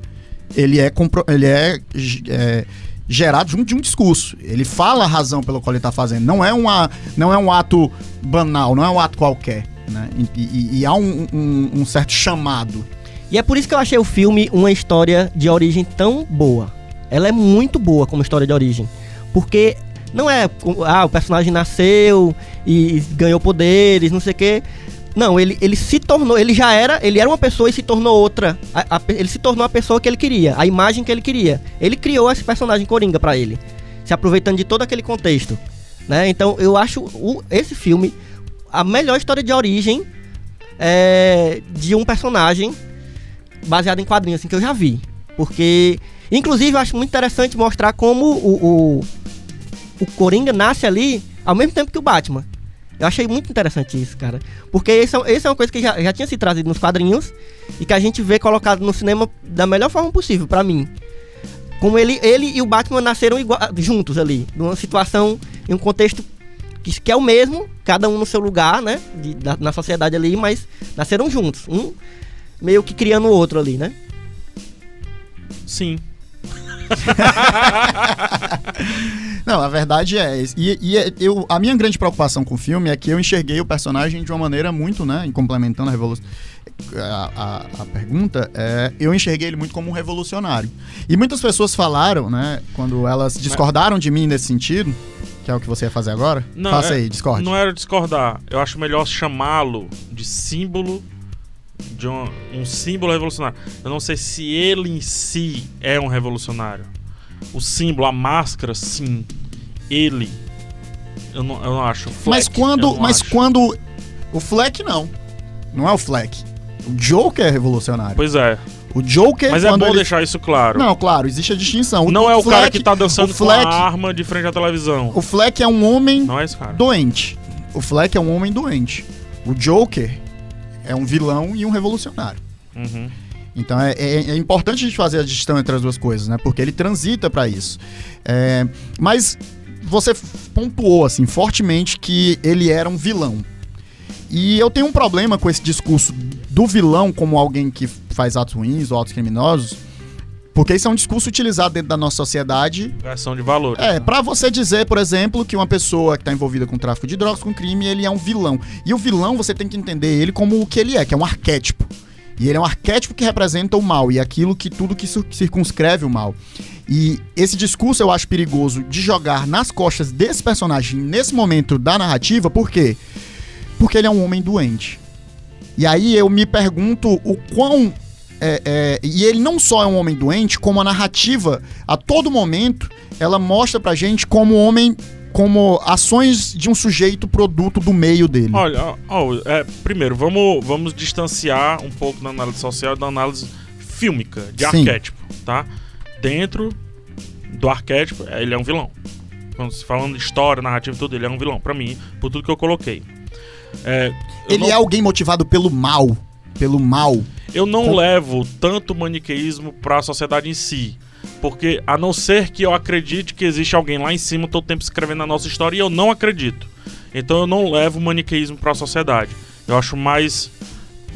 ele é, compro- ele é, é, gerado junto de um discurso. Ele fala a razão pelo qual ele tá fazendo. Não é, uma, não é um ato banal, não é um ato qualquer. Né? E, e- e há um, um- um certo chamado. E é por isso que eu achei o filme uma história de origem tão boa. Ela é muito boa como história de origem. Porque não é, ah, o personagem nasceu e ganhou poderes, não sei o quê. Não, ele, ele se tornou, ele já era, ele era uma pessoa e se tornou outra. A- a ele se tornou a pessoa que ele queria, a imagem que ele queria. Ele criou esse personagem Coringa pra ele, se aproveitando de todo aquele contexto. Né? Então eu acho o- esse filme a melhor história de origem é, de um personagem baseado em quadrinhos assim, que eu já vi. Porque, inclusive, eu acho muito interessante mostrar como o, o, o Coringa nasce ali ao mesmo tempo que o Batman. Eu achei muito interessante isso, cara. Porque esse é, é uma coisa que já, já tinha sido trazido nos quadrinhos e que a gente vê colocado no cinema da melhor forma possível, pra mim. Como ele, ele e o Batman nasceram igua- juntos ali, numa situação, em um contexto que, que é o mesmo, cada um no seu lugar, né? de- da- na sociedade ali, mas nasceram juntos. Um meio que criando o outro ali, né? Sim. Não, a verdade é. E, e é- eu, a minha grande preocupação com o filme é que eu enxerguei o personagem de uma maneira muito, né? em Complementando a revolução. A, a- a pergunta é. Eu enxerguei ele muito como um revolucionário. E muitas pessoas falaram, né? Quando elas discordaram de mim nesse sentido, que é o que você ia fazer agora. Não, Faça é- aí, discorde. Não era discordar. Eu acho melhor chamá-lo de símbolo de um, um símbolo revolucionário. Eu não sei se ele em si é um revolucionário. O símbolo, a máscara, sim. Ele. Eu não, eu não acho. mas Fleck, eu quando. Mas acho. quando. O Fleck não. Não é o Fleck. O Joker é revolucionário. Pois é. O Joker. Mas é bom ele- deixar isso claro. Não, claro, existe a distinção. Não é o cara que tá o dançando com Fleck- a arma de frente à televisão. O Fleck é um homem é doente. O Fleck é um homem doente. O Joker é um vilão e um revolucionário. Uhum. Então é, é- é importante a gente fazer a distinção entre as duas coisas, né? Porque ele transita pra isso. É, mas você pontuou assim fortemente que ele era um vilão. E eu tenho um problema com esse discurso do vilão como alguém que faz atos ruins ou atos criminosos, porque isso é um discurso utilizado dentro da nossa sociedade Versão de valores. é, pra você dizer, por exemplo, que uma pessoa que tá envolvida com tráfico de drogas, com crime, ele é um vilão. E o vilão, você tem que entender ele como o que ele é, que é um arquétipo. E ele é um arquétipo que representa o mal e aquilo que tudo que cir- circunscreve o mal. E esse discurso eu acho perigoso de jogar nas costas desse personagem nesse momento da narrativa, por quê? Porque ele é um homem doente. E aí eu me pergunto o quão. É, é, e ele não só é um homem doente, como a narrativa, a todo momento, ela mostra pra gente como homem. Como ações de um sujeito produto do meio dele. Olha, ó, é, primeiro, vamos, vamos distanciar um pouco da análise social da análise fílmica, de Sim. arquétipo, tá? Dentro do arquétipo, é, ele é um vilão. Quando se falando de história, narrativa e tudo, ele é um vilão, pra mim, por tudo que eu coloquei. É, eu ele não, é alguém motivado pelo mal. Pelo mal. Eu não com- levo tanto maniqueísmo pra sociedade em si. Porque, a não ser que eu acredite que existe alguém lá em cima todo tempo escrevendo a nossa história, e eu não acredito. Então eu não levo maniqueísmo pra sociedade. Eu acho mais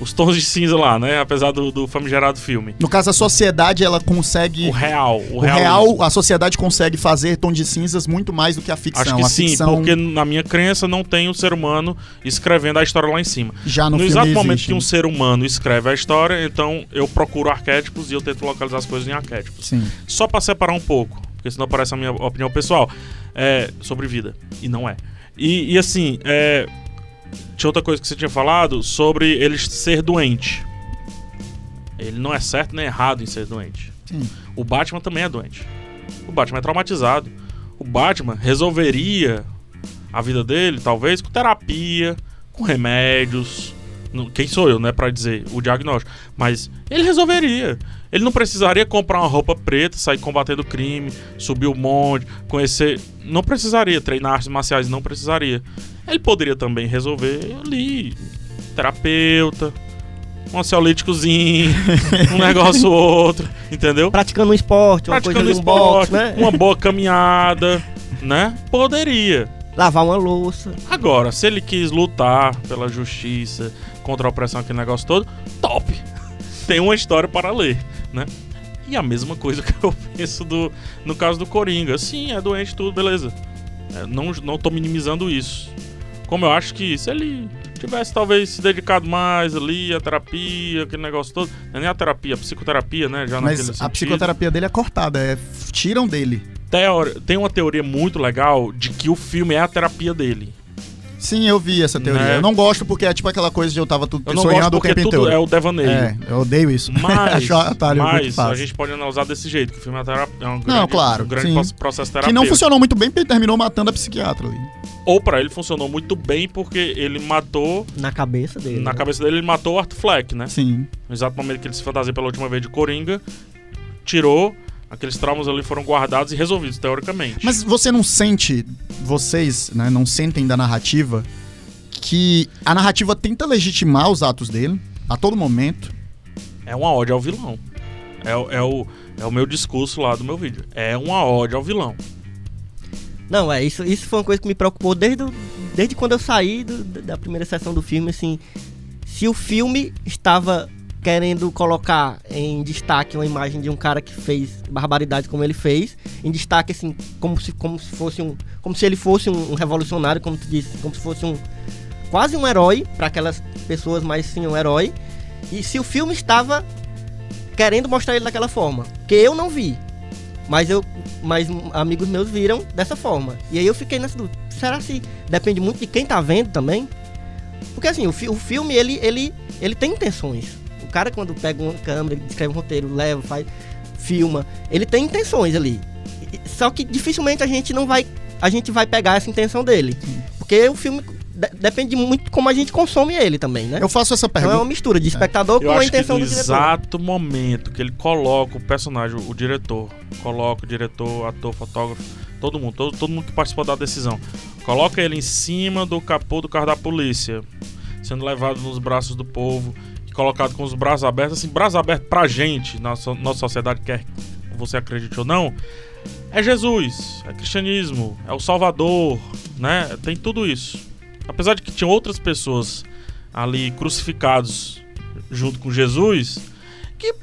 os tons de cinza lá, né? Apesar do, do famigerado filme. No caso, a sociedade, ela consegue. O real, o, O real, a sociedade consegue fazer tom de cinzas muito mais do que a ficção. Acho que a sim, ficção porque na minha crença não tem um ser humano escrevendo a história lá em cima. já no, No, exato momento existe, que um né? ser humano escreve a história, então eu procuro arquétipos e eu tento localizar as coisas em arquétipos. Sim. Só pra separar um pouco, porque senão parece a minha opinião pessoal, é sobre vida. E não é. E, e assim, é, tinha outra coisa que você tinha falado sobre ele ser doente. Ele não é certo nem errado em ser doente. Sim. O Batman também é doente. O Batman é traumatizado. O Batman resolveria a vida dele, talvez, com terapia, com remédios. Quem sou eu, né, pra dizer o diagnóstico? Mas ele resolveria. Ele não precisaria comprar uma roupa preta, sair combatendo crime, subir o monte, conhecer. Não precisaria treinar artes marciais, não precisaria. Ele poderia também resolver ali, terapeuta, um ansiolíticozinho, um negócio ou outro, entendeu? Praticando um esporte, uma Praticando coisa um esporte, boxe, né? uma boa caminhada, né? Poderia. Lavar uma louça. Agora, se ele quis lutar pela justiça, contra a opressão, aquele negócio todo, top. Tem uma história para ler, né? E a mesma coisa que eu penso do, no caso do Coringa. Sim, é doente tudo, beleza. É, não, não tô minimizando isso. Como eu acho que se ele tivesse talvez se dedicado mais ali à terapia, aquele negócio todo. Não é nem a terapia, a psicoterapia, né? Já Mas a sentido. psicoterapia dele é cortada, é tiram dele. Teori- Tem uma teoria muito legal de que o filme é a terapia dele. Sim, eu vi essa teoria. Né? Eu não gosto porque é tipo aquela coisa de eu tava tudo Eu não gosto sonhando o tempo inteiro. é o devaneio. É, eu odeio isso. Mas, Acho atalho muito mas fácil. a gente pode analisar desse jeito, que o filme é, terapia, é um grande, Não, claro, um grande sim. pro- processo Que terapêutico. não funcionou muito bem porque ele terminou matando a psiquiatra ali. Ou pra ele funcionou muito bem porque ele matou, Na cabeça dele. na né? cabeça dele, ele matou o Art Fleck, né? Sim. No exato momento que ele se fantasia pela última vez de Coringa, tirou, aqueles traumas ali foram guardados e resolvidos, teoricamente. Mas você não sente, vocês, né, não sentem da narrativa que a narrativa tenta legitimar os atos dele a todo momento. É uma ódio ao vilão. É, o- é, o, é o meu discurso lá do meu vídeo. É uma ódio ao vilão. Não, é, isso, isso foi uma coisa que me preocupou desde, desde quando eu saí do- da primeira sessão do filme, assim. Se o filme estava querendo colocar em destaque uma imagem de um cara que fez barbaridades como ele fez, em destaque, assim, como se, como se fosse um. Como se ele fosse um, um revolucionário, como tu disse, como se fosse um. Quase um herói, para aquelas pessoas, mas sim um herói. E se o filme estava querendo mostrar ele daquela forma, que eu não vi, mas eu, mas amigos meus viram dessa forma. E aí eu fiquei nessa dúvida. Será se depende muito de quem tá vendo também? Porque assim, o, fi- o filme ele, ele, ele tem intenções. O cara quando pega uma câmera, ele escreve um roteiro, leva, faz, filma, ele tem intenções ali. Só que dificilmente a gente não vai, a gente vai pegar essa intenção dele, porque o filme de- depende muito de como a gente consome ele também, né? Eu faço essa Então é pergunta. uma mistura de espectador Eu com a intenção do diretor. exato momento que ele coloca o personagem, o diretor, coloca o diretor, ator, fotógrafo, todo mundo, todo, todo mundo que participou da decisão, coloca ele em cima do capô do carro da polícia, sendo levado nos braços do povo, colocado com os braços abertos, assim, braços abertos pra gente, so- nossa sociedade, quer você acredite ou não, é Jesus, é cristianismo, é o Salvador, né? Tem tudo isso. Apesar de que tinha outras pessoas ali crucificados junto com Jesus, que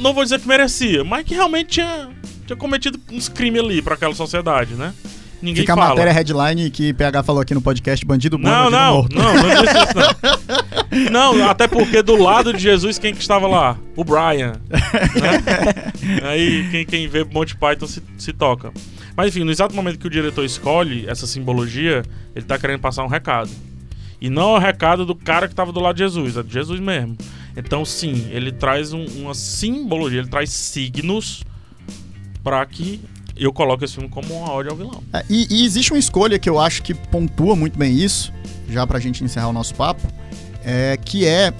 não vou dizer que merecia, mas que realmente tinha, tinha cometido uns crimes ali pra aquela sociedade, né? Ninguém Fica a fala. matéria headline que PH falou aqui no podcast Bandido Bom, Não, não, Morto. não, não disse isso não. Não, até porque do lado de Jesus, quem que estava lá? O Brian. né? Aí quem, quem vê Monty Python se, se toca. Mas enfim, no exato momento que o diretor escolhe essa simbologia, ele tá querendo passar um recado. E não é o recado do cara que tava do lado de Jesus, é de Jesus mesmo. Então, sim, ele traz um- uma simbologia, ele traz signos pra que eu coloque esse filme como uma ódio ao vilão. É, e, e existe uma escolha que eu acho que pontua muito bem isso, já pra gente encerrar o nosso papo, é, que é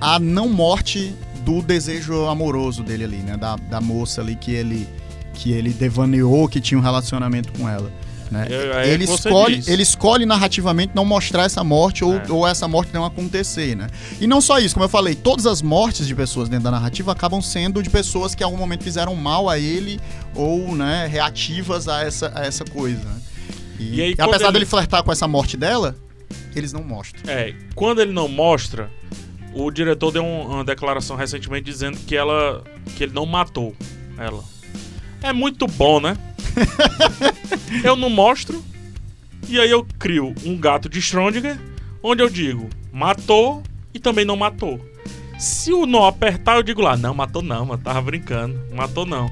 a não morte do desejo amoroso dele ali, né? Da, da moça ali que ele, que ele devaneou que tinha um relacionamento com ela. Né? É- é ele, escolhe, diz. ele escolhe narrativamente não mostrar essa morte ou, É. ou essa morte não acontecer, né? E não só isso, como eu falei, todas as mortes de pessoas dentro da narrativa acabam sendo de pessoas que em algum momento fizeram mal a ele ou, né, reativas a essa, a essa coisa. E, E aí, e apesar ele- dele flertar com essa morte dela, eles não mostram. É, quando ele não mostra, o diretor deu um- uma declaração recentemente dizendo que ela que ele não matou ela. É muito bom, né? eu não mostro e aí eu crio um gato de Schrödinger, onde eu digo matou e também não matou. Se o nó apertar, eu digo lá, não, matou não, mano, tava brincando, matou não.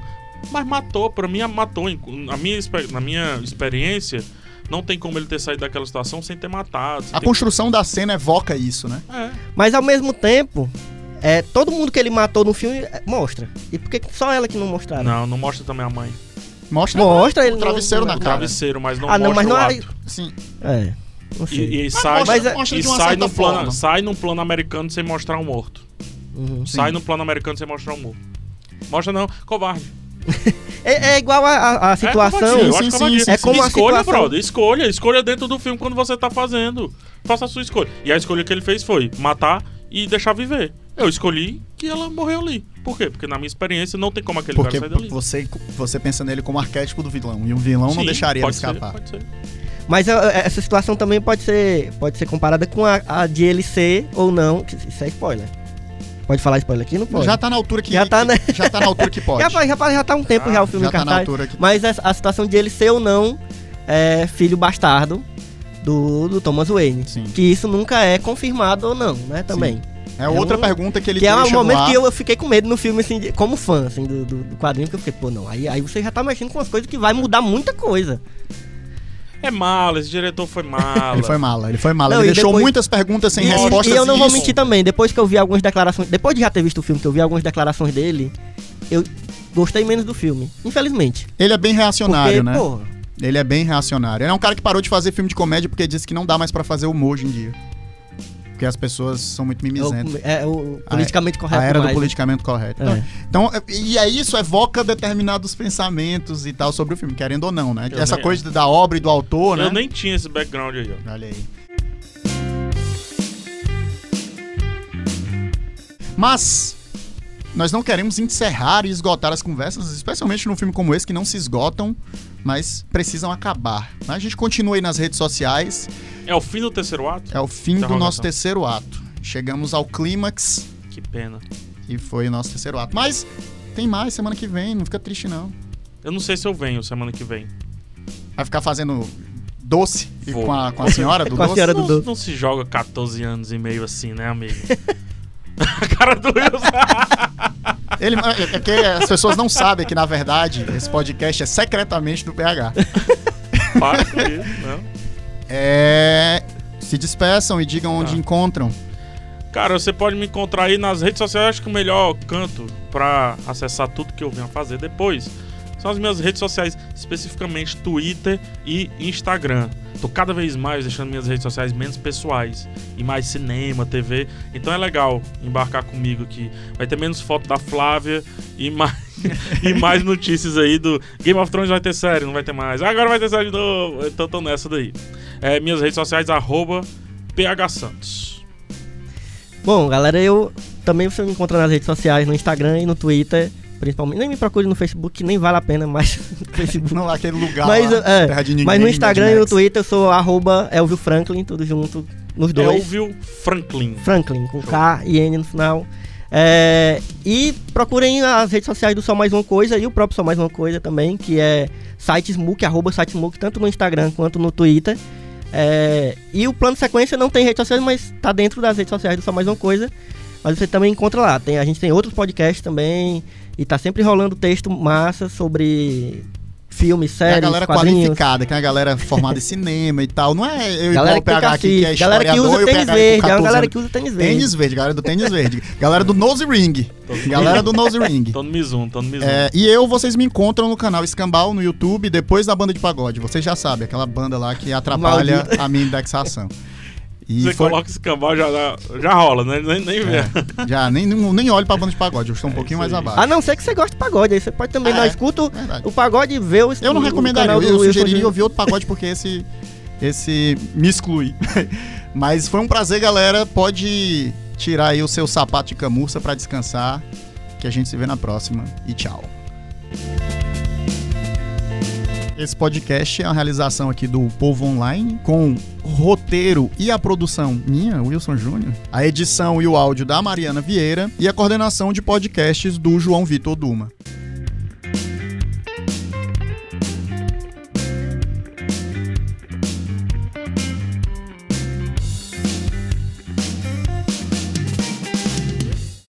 Mas matou, pra mim matou. A minha, na minha experiência, não tem como ele ter saído daquela situação sem ter matado. sem A ter construção da cena evoca isso, né? é. Mas ao mesmo tempo, é, todo mundo que ele matou no filme é, mostra. E por que só ela que não mostraram? Não, não mostra também a mãe. Mostra, Mostra ele o travesseiro no- na no- cara. Travesseiro, mas não Ah, não, mostra mas não o é- ato. Sim. É. E, e sai, mostra- Mas é- mostra e de uma sai, no plano, forma. sai num plano americano sem mostrar um morto. Uhum. Sai no plano americano sem mostrar um morto. Mostra não, covarde. É, é igual a, a- a situação. covardia, eu Sim, sim, sim, É como a escolha, situação- brother, escolha. Escolha dentro do filme quando você tá fazendo. Faça a sua escolha. E a escolha que ele fez foi matar e deixar viver. Eu escolhi que ela morreu ali. Por quê? Porque na minha experiência não tem como aquele Porque cara sair dali. você, você pensa nele como arquétipo do vilão. E um vilão não Sim, deixaria ele pode ser, escapar. pode ser. Mas é, essa situação também pode ser, pode ser comparada com a, a de ele ser ou não. que Isso é spoiler. Pode falar spoiler aqui? Não pode. Já tá na altura que. Já tá, né? Já tá na altura que pode. Já, já, já tá um tempo Ah, já o filme já em tá na cartaz. altura que. Mas a, a situação de ele ser ou não é, filho bastardo do, do Thomas Wayne. Sim. Que isso nunca é confirmado ou não, né? Também. É outra um- pergunta que ele que é o momento ar. que eu, eu fiquei com medo no filme, assim, de- como fã, assim, do, do, do quadrinho, que eu fiquei, pô, não, aí, aí você já tá mexendo com umas coisas que vai mudar muita coisa. É mala, esse diretor foi mala. Ele foi mala, ele foi mala. Não, ele e deixou depois- muitas perguntas sem e, respostas. e eu não vou isso- mentir também, depois que eu vi algumas declarações, depois de já ter visto o filme, que eu vi algumas declarações dele, eu gostei menos do filme, infelizmente. Ele é bem reacionário, Porque, né? porra, Ele é bem reacionário. Ele é um cara que parou de fazer filme de comédia porque disse que não dá mais pra fazer humor hoje em dia. Porque as pessoas são muito é mimizentas. é o politicamente correto A era demais, do né? politicamente correto. É. Então, é- e é isso, evoca determinados pensamentos e tal sobre o filme, querendo ou não, né? Eu Essa nem- coisa da obra e do autor, né? Eu nem tinha esse background aí, ó. Olha aí. Mas nós não queremos encerrar e esgotar as conversas, especialmente num filme como esse que não se esgotam, mas precisam acabar. A gente continua aí nas redes sociais. É o fim do terceiro ato? É o fim do nosso terceiro ato. Chegamos ao clímax Que pena. e foi o nosso terceiro ato. Mas tem mais semana que vem, não fica triste não. Eu não sei se eu venho semana que vem. Vai ficar fazendo doce e com, a, com a senhora do Com a doce? senhora do Não, doce. não se joga 14 anos e meio assim, né, amigo? A cara do Wilson. Ele, é que as pessoas não sabem que, na verdade, esse podcast é secretamente do PH. Para com isso, não. É, se despeçam e digam onde Tá. encontram. Cara, você pode me encontrar aí nas redes sociais. Acho que o melhor canto pra acessar tudo que eu venho a fazer depois são as minhas redes sociais, especificamente Twitter e Instagram. Tô cada vez mais deixando minhas redes sociais menos pessoais e mais cinema, TV. Então é legal embarcar comigo aqui. Vai ter menos foto da Flávia e mais, e mais notícias aí do Game of Thrones vai ter série, não vai ter mais. Agora vai ter série de novo. Então tô nessa daí. É, minhas redes sociais, arroba phsantos. Bom, galera, eu também você me encontra nas redes sociais, no Instagram e no Twitter, principalmente. Nem me procure no Facebook, nem vale a pena mais no Facebook. Não aquele lugar Mas, lá, é, terra de ninguém, Mas no Instagram e no. Twitter eu sou arroba Elvio Franklin, tudo junto, nos dois. Elvio Franklin. Franklin, com K e N no final. É, e procurem as redes sociais do Só Mais Uma Coisa e o próprio Só Mais Uma Coisa também, que é sitesmook, arroba sitesmook, tanto no Instagram quanto no Twitter. É, e o plano sequência não tem redes sociais, mas tá dentro das redes sociais do Só Mais Uma Coisa. Mas você também encontra lá. Tem, a gente tem outros podcasts também. E tá sempre rolando texto massa sobre filmes, É a galera quadrinhos. qualificada, que é a galera formada em cinema e tal. Não é eu igual Galera o PH aqui, que é galera que historiador usa e o tênis verde, é uma 14 galera que usa tênis verde. Tênis verde, galera do tênis verde. Galera do Nose Ring. Galera do Nose Ring. Tô no Mizuno, tô no Mizuno. É, e eu, vocês me encontram no canal Escambau no YouTube, depois da banda de pagode. Vocês já sabem, aquela banda lá que atrapalha Maldita. a minha indexação. E Você foi- coloca esse cambal, já, já rola, né? Nem, nem vê. É, já, nem, nem, nem olho pra banda de pagode, eu estou um pouquinho mais aí. abaixo. A não ser que você goste de pagode, aí você pode também É, não escuta o- verdade. o pagode e ver o Eu não recomendaria, eu, eu sugeriria ouvir outro pagode porque esse, esse me exclui. Mas foi um prazer, galera. Pode tirar aí o seu sapato de camurça pra descansar, que a gente se vê na próxima. E tchau. Esse podcast é uma realização aqui do Povo Online, com roteiro e a produção minha, Wilson Júnior, a edição e o áudio da Mariana Vieira e a coordenação de podcasts do João Vitor Duma.